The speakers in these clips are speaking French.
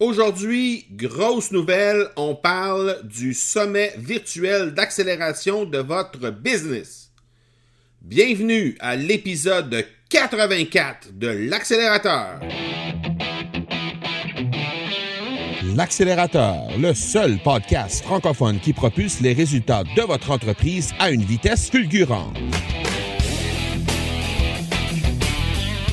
Aujourd'hui, grosse nouvelle, on parle du sommet virtuel d'accélération de votre business. Bienvenue à l'épisode 84 de l'accélérateur. L'accélérateur, le seul podcast francophone qui propulse les résultats de votre entreprise à une vitesse fulgurante.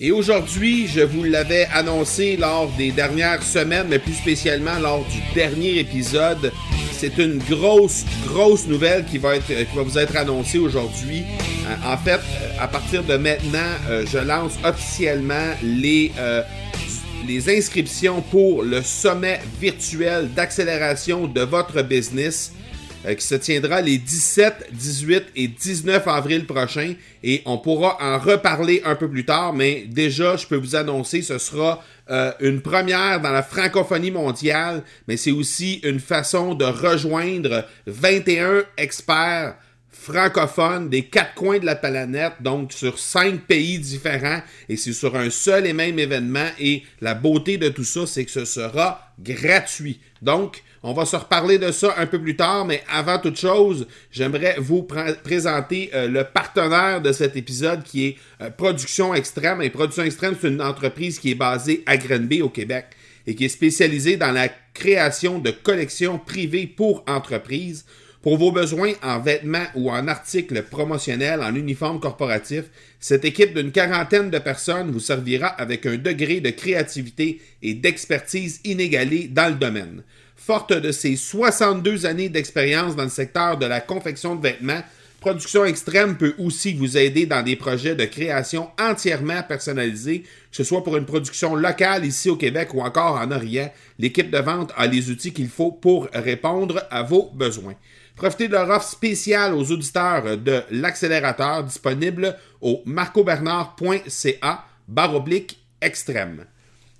et aujourd'hui, je vous l'avais annoncé lors des dernières semaines, mais plus spécialement lors du dernier épisode. C'est une grosse, grosse nouvelle qui va, être, qui va vous être annoncée aujourd'hui. Euh, en fait, euh, à partir de maintenant, euh, je lance officiellement les, les inscriptions pour le sommet virtuel d'accélération de votre business. Euh, qui se tiendra les 17, 18 et 19 avril prochains. Et on pourra en reparler un peu plus tard, mais déjà, je peux vous annoncer, ce sera euh, une première dans la francophonie mondiale, mais c'est aussi une façon de rejoindre 21 experts francophones des quatre coins de la planète, donc sur cinq pays différents, et c'est sur un seul et même événement, et la beauté de tout ça, c'est que ce sera gratuit. Donc, on va se reparler de ça un peu plus tard, mais avant toute chose, j'aimerais vous présenter euh, le partenaire de cet épisode qui est euh, Production Extrême. Production Extrême, c'est une entreprise qui est basée à Grenby, au Québec, et qui est spécialisée dans la création de collections privées pour entreprises. Pour vos besoins en vêtements ou en articles promotionnels, en uniforme corporatif, cette équipe d'une quarantaine de personnes vous servira avec un degré de créativité et d'expertise inégalé dans le domaine. Forte de ses 62 années d'expérience dans le secteur de la confection de vêtements, Production Extrême peut aussi vous aider dans des projets de création entièrement personnalisés, que ce soit pour une production locale ici au Québec ou encore en Orient. L'équipe de vente a les outils qu'il faut pour répondre à vos besoins. Profitez de leur offre spéciale aux auditeurs de l'accélérateur disponible au marcobernard.ca baroblique extrême.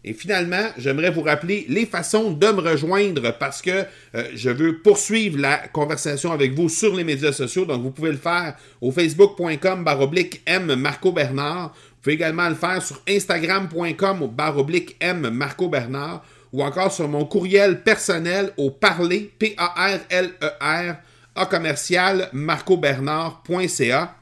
Et finalement, j'aimerais vous rappeler les façons de me rejoindre parce que euh, je veux poursuivre la conversation avec vous sur les médias sociaux. Donc, vous pouvez le faire au facebook.com baroblique M Marco Bernard. Vous pouvez également le faire sur instagram.com baroblique M Marco Bernard ou encore sur mon courriel personnel au parler, P-A-R-L-E-R, A commercial marcobernard.ca.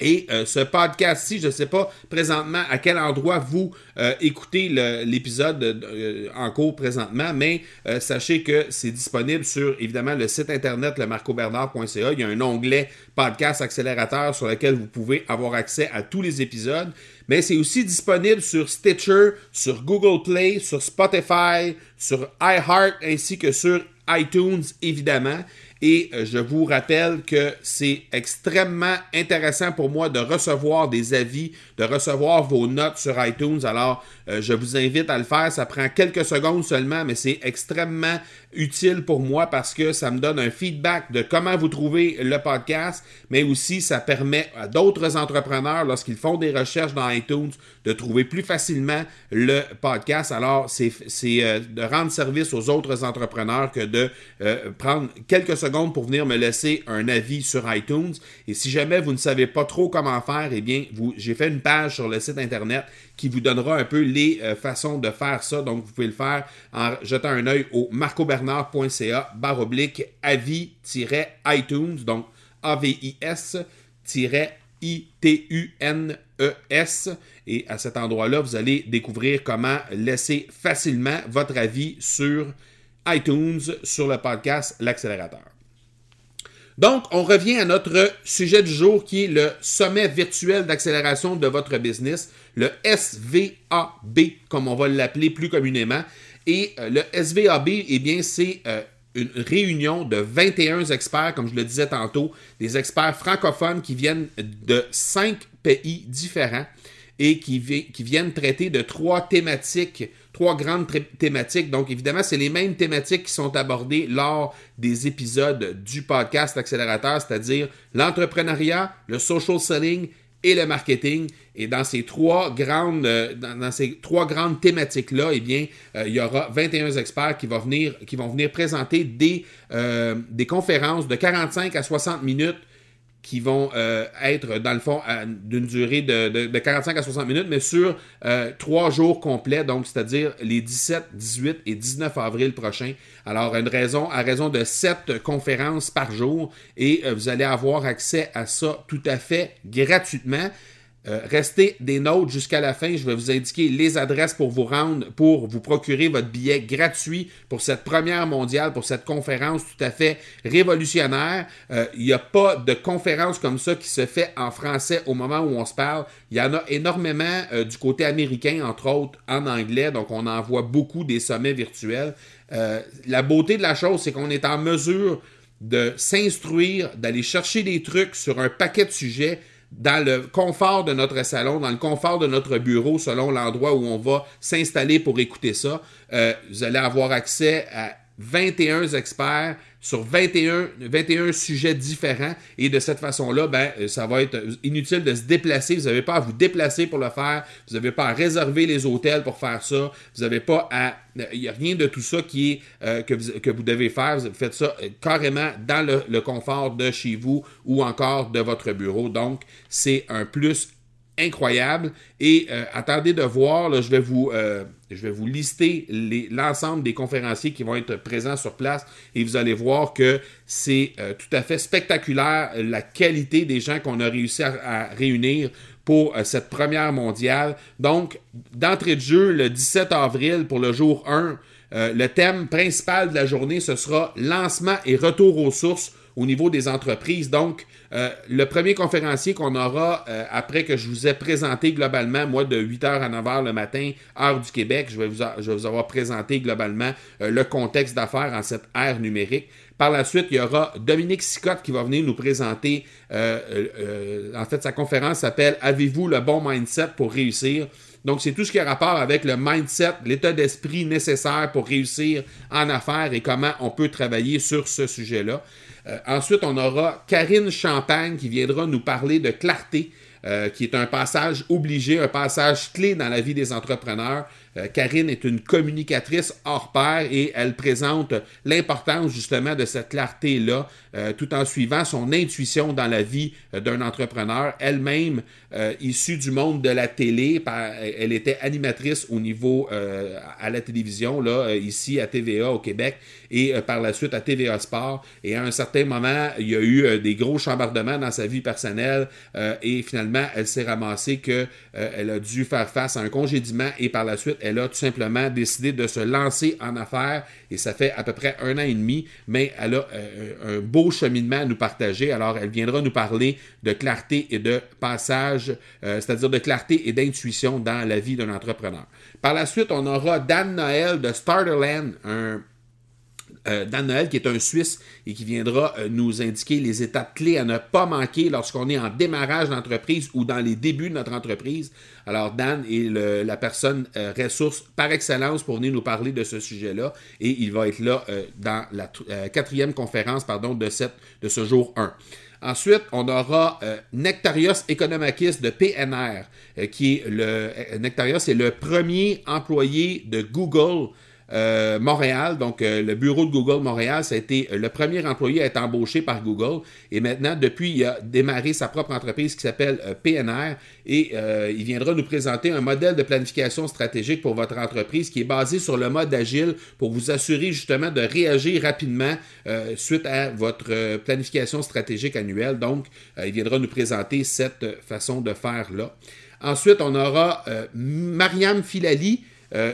Et euh, ce podcast-ci, je ne sais pas présentement à quel endroit vous euh, écoutez l'épisode euh, en cours présentement, mais sachez que c'est disponible sur évidemment le site internet lemarcobernard.ca. Il y a un onglet podcast accélérateur sur lequel vous pouvez avoir accès à tous les épisodes. Mais c'est aussi disponible sur Stitcher, sur Google Play, sur Spotify, sur iHeart ainsi que sur iTunes évidemment. Et euh, je vous rappelle que c'est extrêmement intéressant pour moi de recevoir des avis, de recevoir vos notes sur iTunes. Alors, euh, je vous invite à le faire. Ça prend quelques secondes seulement, mais c'est extrêmement utile pour moi parce que ça me donne un feedback de comment vous trouvez le podcast, mais aussi ça permet à d'autres entrepreneurs, lorsqu'ils font des recherches dans iTunes, de trouver plus facilement le podcast. Alors, c'est euh, de rendre service aux autres entrepreneurs que de prendre quelques secondes pour venir me laisser un avis sur iTunes. Et si jamais vous ne savez pas trop comment faire, eh bien, j'ai fait une page sur le site internet qui vous donnera un peu les euh, façons de faire ça. Donc, vous pouvez le faire en jetant un œil au marcobernard.ca barre oblique avis-iTunes, donc A-V-I-S-I-T-U-N-E-S. Et à cet endroit-là, vous allez découvrir comment laisser facilement votre avis sur iTunes, sur le podcast L'accélérateur. Donc, on revient à notre sujet du jour qui est le sommet virtuel d'accélération de votre business, le SVAB, comme on va l'appeler plus communément. Et euh, le SVAB, eh bien, c'est euh, une réunion de 21 experts, comme je le disais tantôt, des experts francophones qui viennent de cinq pays différents. Et qui, viennent traiter de trois thématiques, trois grandes thématiques. Donc, évidemment, c'est les mêmes thématiques qui sont abordées lors des épisodes du podcast Accélérateur, c'est-à-dire l'entrepreneuriat, le social selling et le marketing. Et dans ces trois grandes, euh, dans, ces trois grandes thématiques-là, eh bien, euh, il y aura 21 experts qui vont venir, présenter des, euh, des conférences de 45 à 60 minutes qui vont être, dans le fond, d'une durée de, 45 à 60 minutes, mais sur trois jours complets, donc c'est-à-dire les 17, 18 et 19 avril prochains. Alors, une raison, à raison de sept conférences par jour, et vous allez avoir accès à ça tout à fait gratuitement. Euh, restez des notes jusqu'à la fin. Je vais vous indiquer les adresses pour vous rendre, pour vous procurer votre billet gratuit pour cette première mondiale, pour cette conférence tout à fait révolutionnaire. Euh, il n'y a pas de conférence comme ça qui se fait en français au moment où on se parle. Il y en a énormément euh, du côté américain, entre autres en anglais. Donc, on en voit beaucoup des sommets virtuels. la beauté de la chose, c'est qu'on est en mesure de s'instruire, d'aller chercher des trucs sur un paquet de sujets dans le confort de notre salon, dans le confort de notre bureau, selon l'endroit où on va s'installer pour écouter ça. Euh, vous allez avoir accès à 21 experts sur 21, 21 sujets différents. Et de cette façon-là, ben, euh, ça va être inutile de se déplacer. Vous n'avez pas à vous déplacer pour le faire. Vous n'avez pas à réserver les hôtels pour faire ça. Vous n'avez pas à... Il n'y a rien de tout ça qui euh, que, vous, que, vous, devez faire. Vous faites ça euh, carrément dans le, le confort de chez vous ou encore de votre bureau. Donc, c'est un plus incroyable. Et euh, attendez de voir, là, je, vais vous, euh, je vais vous lister l'ensemble des conférenciers qui vont être présents sur place et vous allez voir que c'est euh, tout à fait spectaculaire la qualité des gens qu'on a réussi à, réunir pour cette première mondiale. Donc, d'entrée de jeu, le 17 avril pour le jour 1, le thème principal de la journée, ce sera lancement et retour aux sources au niveau des entreprises. Donc, euh, le premier conférencier qu'on aura euh, après que je vous ai présenté globalement, moi, de 8h à 9h le matin, heure du Québec, je vais vous, avoir présenté globalement euh, le contexte d'affaires en cette ère numérique. Par la suite, il y aura Dominique Sicotte qui va venir nous présenter, en fait, sa conférence s'appelle Avez-vous le bon mindset pour réussir? Donc, c'est tout ce qui a rapport avec le mindset, l'état d'esprit nécessaire pour réussir en affaires et comment on peut travailler sur ce sujet-là. Euh, ensuite, on aura Karine Champagne qui viendra nous parler de clarté, euh, qui est un passage obligé, un passage clé dans la vie des entrepreneurs. Euh, Karine est une communicatrice hors pair et elle présente l'importance justement de cette clarté-là, euh, tout en suivant son intuition dans la vie d'un entrepreneur. Elle-même, issue du monde de la télé, elle était animatrice au niveau à la télévision, là, ici à TVA au Québec, et par la suite à TVA Sport. Et à un certain moment, il y a eu des gros chambardements dans sa vie personnelle et finalement, elle s'est ramassée qu'elle a dû faire face à un congédiement et par la suite, elle a tout simplement décidé de se lancer en affaires et ça fait à peu près un an et demi, mais elle a euh, un beau cheminement à nous partager. Alors, elle viendra nous parler de clarté et de passage, euh, c'est-à-dire de clarté et d'intuition dans la vie d'un entrepreneur. Par la suite, on aura Dan Noël de Starterland, un euh, Dan Noël, qui est un Suisse et qui viendra euh, nous indiquer les étapes clés à ne pas manquer lorsqu'on est en démarrage d'entreprise ou dans les débuts de notre entreprise. Alors, Dan est la personne euh, ressource par excellence pour venir nous parler de ce sujet-là et il va être là dans la quatrième conférence pardon, de, cette, de ce jour 1. Ensuite, on aura Nectarios Economakis de PNR, qui est le Nectarios est le premier employé de Google euh, Montréal, donc euh, le bureau de Google Montréal, ça a été euh, le premier employé à être embauché par Google. Et maintenant, depuis, il a démarré sa propre entreprise qui s'appelle PNR et il viendra nous présenter un modèle de planification stratégique pour votre entreprise qui est basé sur le mode agile pour vous assurer justement de réagir rapidement suite à votre planification stratégique annuelle. Donc, il viendra nous présenter cette façon de faire là. Ensuite, on aura Mariam Filali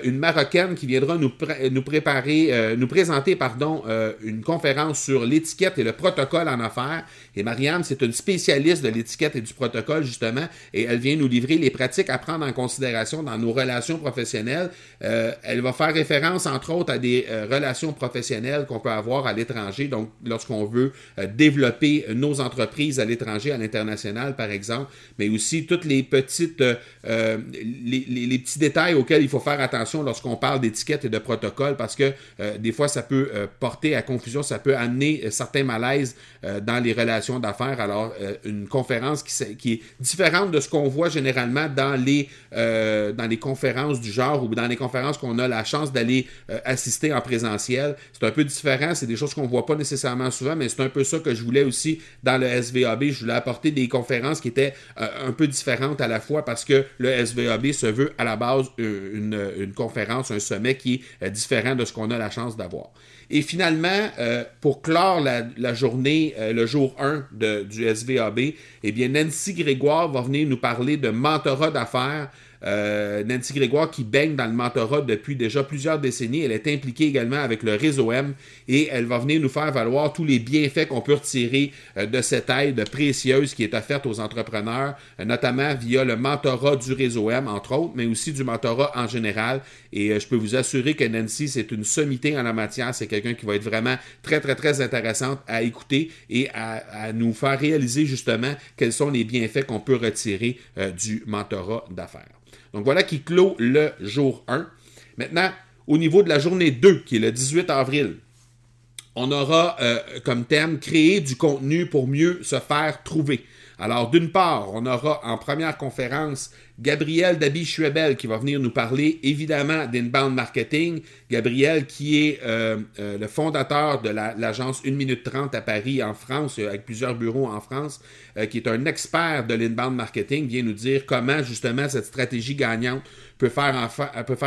une Marocaine qui viendra nous, nous préparer, nous présenter pardon, une conférence sur l'étiquette et le protocole en affaires. Et Marianne, c'est une spécialiste de l'étiquette et du protocole, justement, et elle vient nous livrer les pratiques à prendre en considération dans nos relations professionnelles. elle va faire référence, entre autres, à des relations professionnelles qu'on peut avoir à l'étranger, donc lorsqu'on veut développer nos entreprises à l'étranger, à l'international, par exemple, mais aussi toutes les petites, euh, euh, les, petits détails auxquels il faut faire attention lorsqu'on parle d'étiquette et de protocole, parce que euh, des fois, ça peut porter à confusion, ça peut amener certains malaises dans les relations d'affaires. Alors, une conférence qui, est différente de ce qu'on voit généralement dans les, dans les conférences du genre ou dans les conférences qu'on a la chance d'aller assister en présentiel. C'est un peu différent, c'est des choses qu'on ne voit pas nécessairement souvent, mais c'est un peu ça que je voulais aussi dans le SVAB. Je voulais apporter des conférences qui étaient un peu différentes à la fois parce que le SVAB se veut à la base euh, une, conférence, un sommet qui est euh, différent de ce qu'on a la chance d'avoir. Et finalement, euh, pour clore la, journée, le jour 1 du SVAB, eh bien, Nancy Grégoire va venir nous parler de mentorat d'affaires euh, Nancy Grégoire qui baigne dans le mentorat depuis déjà plusieurs décennies. Elle est impliquée également avec le réseau M et elle va venir nous faire valoir tous les bienfaits qu'on peut retirer euh, de cette aide précieuse qui est offerte aux entrepreneurs, euh, notamment via le mentorat du réseau M, entre autres, mais aussi du mentorat en général. Et je peux vous assurer que Nancy, c'est une sommité en la matière. C'est quelqu'un qui va être vraiment très, très, très intéressante à écouter et à, nous faire réaliser justement quels sont les bienfaits qu'on peut retirer du mentorat d'affaires. Donc voilà qui clôt le jour 1. Maintenant, au niveau de la journée 2, qui est le 18 avril, on aura euh, comme thème créer du contenu pour mieux se faire trouver. Alors, d'une part, on aura en première conférence Gabriel Dabi-Schwebel qui va venir nous parler évidemment d'inbound marketing. Gabriel qui est euh, euh, le fondateur de l'agence 1 minute 30 à Paris en France, avec plusieurs bureaux en France, qui est un expert de l'inbound marketing, vient nous dire comment justement cette stratégie gagnante peut faire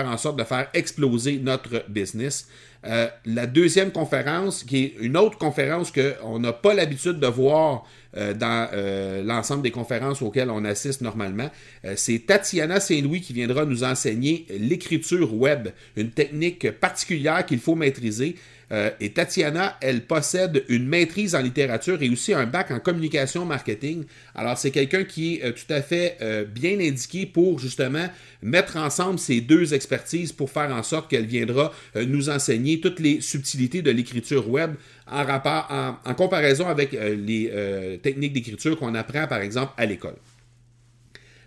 en sorte de faire exploser notre business. Euh, la deuxième conférence, qui est une autre conférence qu'on n'a pas l'habitude de voir euh, dans euh, l'ensemble des conférences auxquelles on assiste normalement, c'est Tatiana Saint-Louis qui viendra nous enseigner l'écriture web, une technique particulière qu'il faut maîtriser. Euh, et Tatiana, elle possède une maîtrise en littérature et aussi un bac en communication marketing. Alors, c'est quelqu'un qui est euh, tout à fait euh, bien indiqué pour justement mettre ensemble ces deux expertises pour faire en sorte qu'elle viendra nous enseigner toutes les subtilités de l'écriture web en, en comparaison avec les techniques d'écriture qu'on apprend, par exemple, à l'école.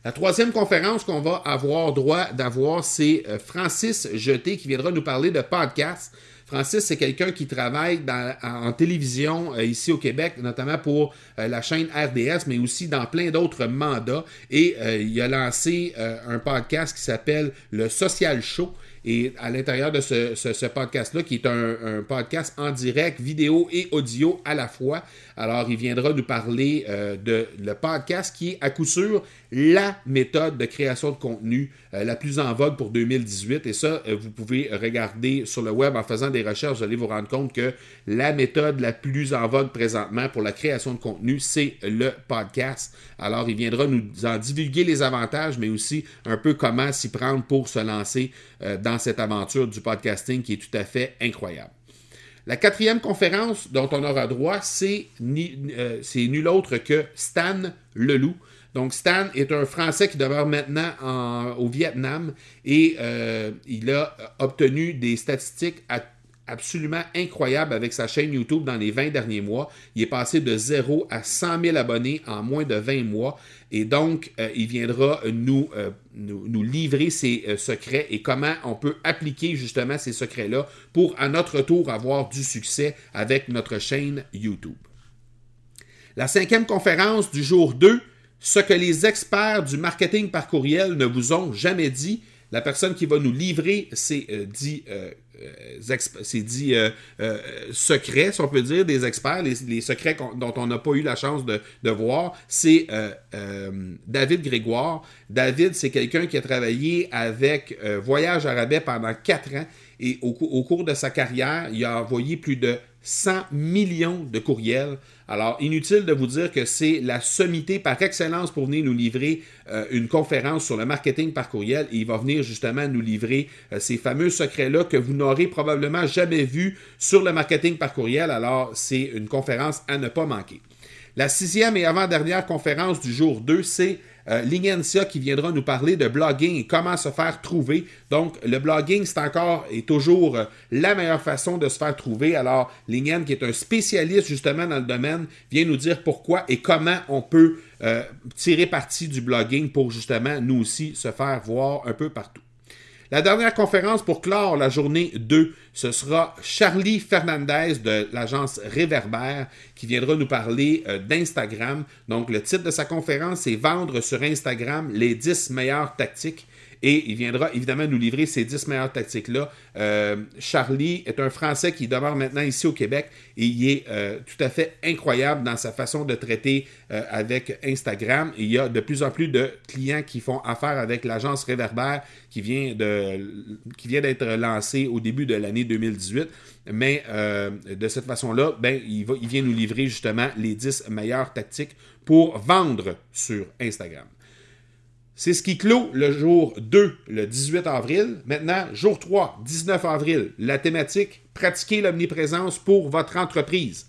La troisième conférence qu'on va avoir droit d'avoir, c'est Francis Jeté qui viendra nous parler de podcast. Francis, c'est quelqu'un qui travaille en télévision euh, ici au Québec, notamment pour euh, la chaîne RDS, mais aussi dans plein d'autres mandats. Et euh, il a lancé un podcast qui s'appelle Le Social Show. Et à l'intérieur de ce, podcast-là, qui est un, podcast en direct, vidéo et audio à la fois, alors il viendra nous parler de le podcast qui est à coup sûr la méthode de création de contenu la plus en vogue pour 2018. Et ça, vous pouvez regarder sur le web en faisant des recherches, vous allez vous rendre compte que la méthode la plus en vogue présentement pour la création de contenu, c'est le podcast. Alors, il viendra nous en divulguer les avantages, mais aussi un peu comment s'y prendre pour se lancer euh, dans cette aventure du podcasting qui est tout à fait incroyable. La quatrième conférence dont on aura droit, c'est euh, nul autre que Stan Leloup. Donc, Stan est un Français qui demeure maintenant au Vietnam et euh, il a obtenu des statistiques absolument incroyable avec sa chaîne YouTube dans les 20 derniers mois. Il est passé de 0 à 100 000 abonnés en moins de 20 mois. Et donc, euh, il viendra nous, euh, nous, livrer ses secrets et comment on peut appliquer justement ces secrets-là pour, à notre tour, avoir du succès avec notre chaîne YouTube. La cinquième conférence du jour 2, ce que les experts du marketing par courriel ne vous ont jamais dit. La personne qui va nous livrer ces euh, c'est dit euh, euh, secrets, si on peut dire, des experts, les, secrets dont on n'a pas eu la chance de, voir, c'est David Grégoire. David, c'est quelqu'un qui a travaillé avec Voyage Arabais pendant quatre ans et au, cours de sa carrière, il a envoyé plus de 100 millions de courriels. Alors, inutile de vous dire que c'est la sommité par excellence pour venir nous livrer euh, une conférence sur le marketing par courriel et il va venir justement nous livrer euh, ces fameux secrets-là que vous n'aurez probablement jamais vus sur le marketing par courriel. Alors, c'est une conférence à ne pas manquer. La sixième et avant-dernière conférence du jour 2, c'est euh, qui viendra nous parler de blogging et comment se faire trouver. Donc, le blogging, c'est encore et toujours euh, la meilleure façon de se faire trouver. Alors, Lingen, qui est un spécialiste justement dans le domaine, vient nous dire pourquoi et comment on peut euh, tirer parti du blogging pour justement nous aussi se faire voir un peu partout. La dernière conférence pour clore la journée 2, ce sera Charlie Fernandez de l'agence Réverbère qui viendra nous parler euh, d'Instagram. Donc, le titre de sa conférence est Vendre sur Instagram les 10 meilleures tactiques. Et il viendra évidemment nous livrer ces 10 meilleures tactiques-là. Euh, Charlie est un Français qui demeure maintenant ici au Québec et il est euh, tout à fait incroyable dans sa façon de traiter euh, avec Instagram. il y a de plus en plus de clients qui font affaire avec l'agence Réverbère qui vient d'être lancée au début de l'année 2018. Mais de cette façon-là, ben, il, il vient nous livrer justement les 10 meilleures tactiques pour vendre sur Instagram. C'est ce qui clôt le jour 2, le 18 avril. Maintenant, jour 3, 19 avril, la thématique Pratiquer l'omniprésence pour votre entreprise.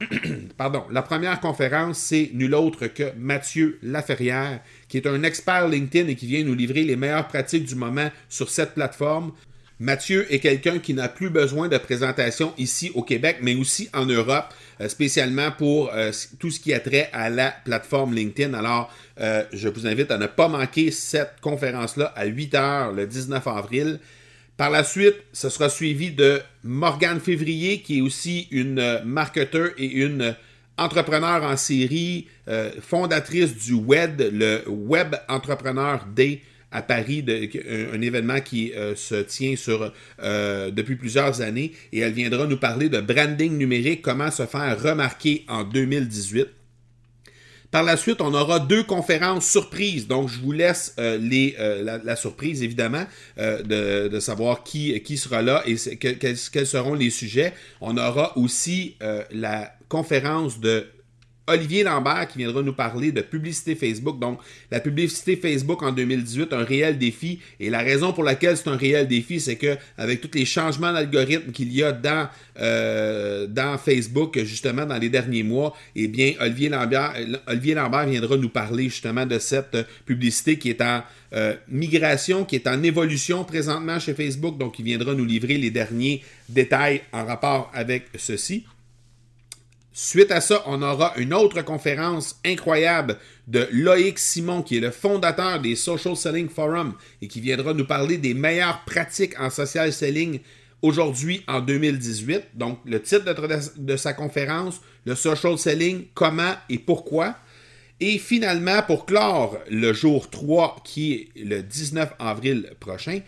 Pardon, la première conférence, c'est nul autre que Mathieu Laferrière, qui est un expert LinkedIn et qui vient nous livrer les meilleures pratiques du moment sur cette plateforme. Mathieu est quelqu'un qui n'a plus besoin de présentation ici au Québec, mais aussi en Europe. Euh, spécialement pour euh, tout ce qui a trait à la plateforme LinkedIn. Alors, euh, je vous invite à ne pas manquer cette conférence-là à 8 heures le 19 avril. Par la suite, ce sera suivi de Morgane Février, qui est aussi une marketeur et une entrepreneur en série, fondatrice du WED, le Web Entrepreneur Day à Paris, de, un, événement qui euh, se tient sur, euh, depuis plusieurs années, et elle viendra nous parler de branding numérique, comment se faire remarquer en 2018. Par la suite, on aura deux conférences surprises. Donc, je vous laisse euh, les, la, surprise, évidemment, de, savoir qui, qui sera là et quels seront les sujets. On aura aussi la conférence de Olivier Lambert qui viendra nous parler de publicité Facebook. Donc, la publicité Facebook en 2018, un réel défi. Et la raison pour laquelle c'est un réel défi, c'est que avec tous les changements d'algorithme qu'il y a dans, euh, dans Facebook, justement, dans les derniers mois, eh bien, Olivier Lambert, Lambert viendra nous parler justement de cette publicité qui est en euh, migration, qui est en évolution présentement chez Facebook. Donc, il viendra nous livrer les derniers détails en rapport avec ceci. Suite à ça, on aura une autre conférence incroyable de Loïc Simon, qui est le fondateur des Social Selling Forum et qui viendra nous parler des meilleures pratiques en social selling aujourd'hui en 2018. Donc, le titre de, sa conférence, le Social Selling, comment et pourquoi. Et finalement, pour clore le jour 3, qui est le 19 avril prochain,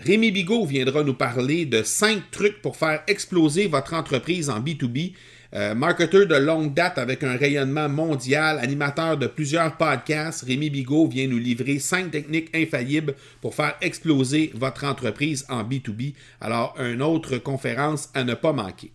Rémi Bigot viendra nous parler de 5 trucs pour faire exploser votre entreprise en B2B. Euh, marketeur de longue date avec un rayonnement mondial, animateur de plusieurs podcasts, Rémi Bigot vient nous livrer cinq techniques infaillibles pour faire exploser votre entreprise en B2B. Alors, une autre conférence à ne pas manquer.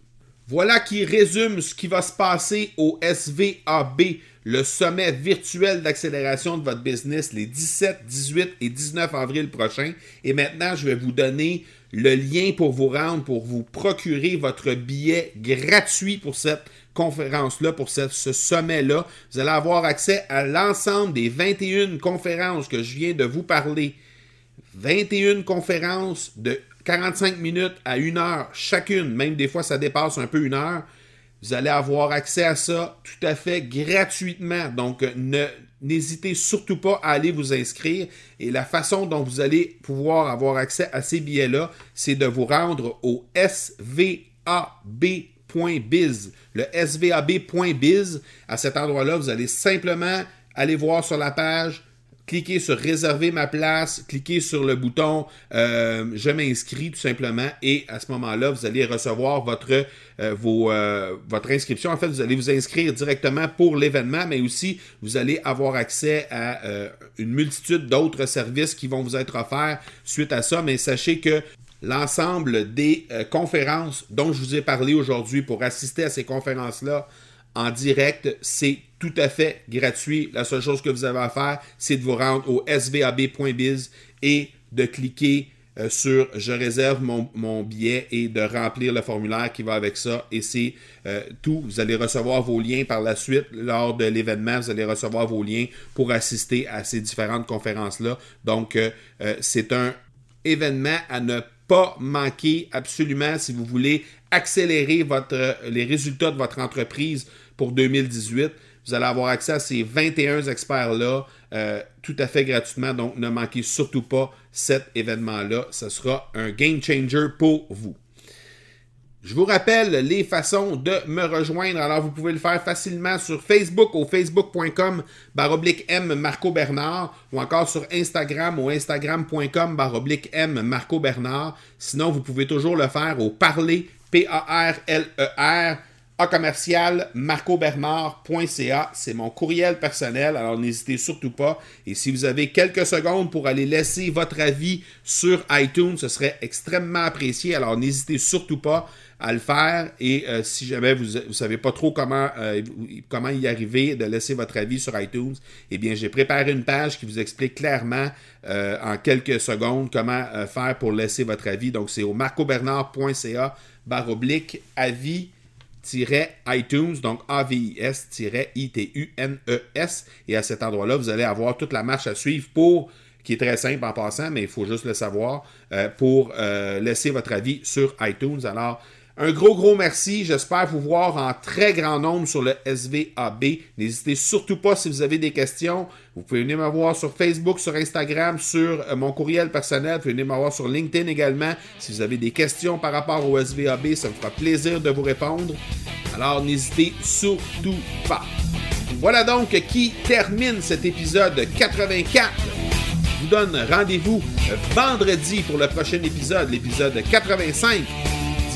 Voilà qui résume ce qui va se passer au SVAB, le sommet virtuel d'accélération de votre business les 17, 18 et 19 avril prochains. Et maintenant, je vais vous donner le lien pour vous rendre, pour vous procurer votre billet gratuit pour cette conférence-là, pour ce, sommet-là. Vous allez avoir accès à l'ensemble des 21 conférences que je viens de vous parler. 21 conférences de 45 minutes à 1 heure chacune, même des fois ça dépasse un peu une heure. Vous allez avoir accès à ça tout à fait gratuitement. Donc, ne, N'hésitez surtout pas à aller vous inscrire. Et la façon dont vous allez pouvoir avoir accès à ces billets-là, c'est de vous rendre au svab.biz. Le svab.biz, à cet endroit-là, vous allez simplement aller voir sur la page cliquez sur réserver ma place, cliquez sur le bouton euh, je m'inscris tout simplement et à ce moment-là, vous allez recevoir votre, euh, euh, votre inscription. En fait, vous allez vous inscrire directement pour l'événement, mais aussi vous allez avoir accès à une multitude d'autres services qui vont vous être offerts suite à ça. Mais sachez que l'ensemble des conférences dont je vous ai parlé aujourd'hui pour assister à ces conférences-là en direct. C'est tout à fait gratuit. La seule chose que vous avez à faire, c'est de vous rendre au svab.biz et de cliquer euh, sur je réserve mon, billet et de remplir le formulaire qui va avec ça. Et c'est euh, tout. Vous allez recevoir vos liens par la suite lors de l'événement. Vous allez recevoir vos liens pour assister à ces différentes conférences-là. Donc, euh, c'est un événement à ne pas manquer absolument si vous voulez accélérer les résultats de votre entreprise pour 2018. Vous allez avoir accès à ces 21 experts-là euh, tout à fait gratuitement. Donc, ne manquez surtout pas cet événement-là. Ce sera un game changer pour vous. Je vous rappelle les façons de me rejoindre. Alors, vous pouvez le faire facilement sur Facebook au facebook.com baroblique M Marco Bernard ou encore sur Instagram au instagram.com baroblique M Marco Bernard. Sinon, vous pouvez toujours le faire au parler P-A-R-L-E-R a commercial marcobernard.ca. C'est mon courriel personnel, alors n'hésitez surtout pas. Et si vous avez quelques secondes pour aller laisser votre avis sur iTunes, ce serait extrêmement apprécié. Alors n'hésitez surtout pas à le faire. Et euh, si jamais vous ne savez pas trop comment, euh, comment y arriver, de laisser votre avis sur iTunes, eh bien, j'ai préparé une page qui vous explique clairement euh, en quelques secondes comment faire pour laisser votre avis. Donc, c'est au marcobernard.ca barre oblique avis iTunes, donc A-V-I-S-I-T-U-N-E-S. Et à cet endroit-là, vous allez avoir toute la marche à suivre pour, qui est très simple en passant, mais il faut juste le savoir, euh, pour euh, laisser votre avis sur iTunes. Alors, un gros, gros merci. J'espère vous voir en très grand nombre sur le SVAB. N'hésitez surtout pas si vous avez des questions. Vous pouvez venir me voir sur Facebook, sur Instagram, sur euh, mon courriel personnel. Vous pouvez venir me voir sur LinkedIn également. Si vous avez des questions par rapport au SVAB, ça me fera plaisir de vous répondre. Alors n'hésitez surtout pas. Voilà donc qui termine cet épisode 84. Je vous donne rendez-vous vendredi pour le prochain épisode, l'épisode 85.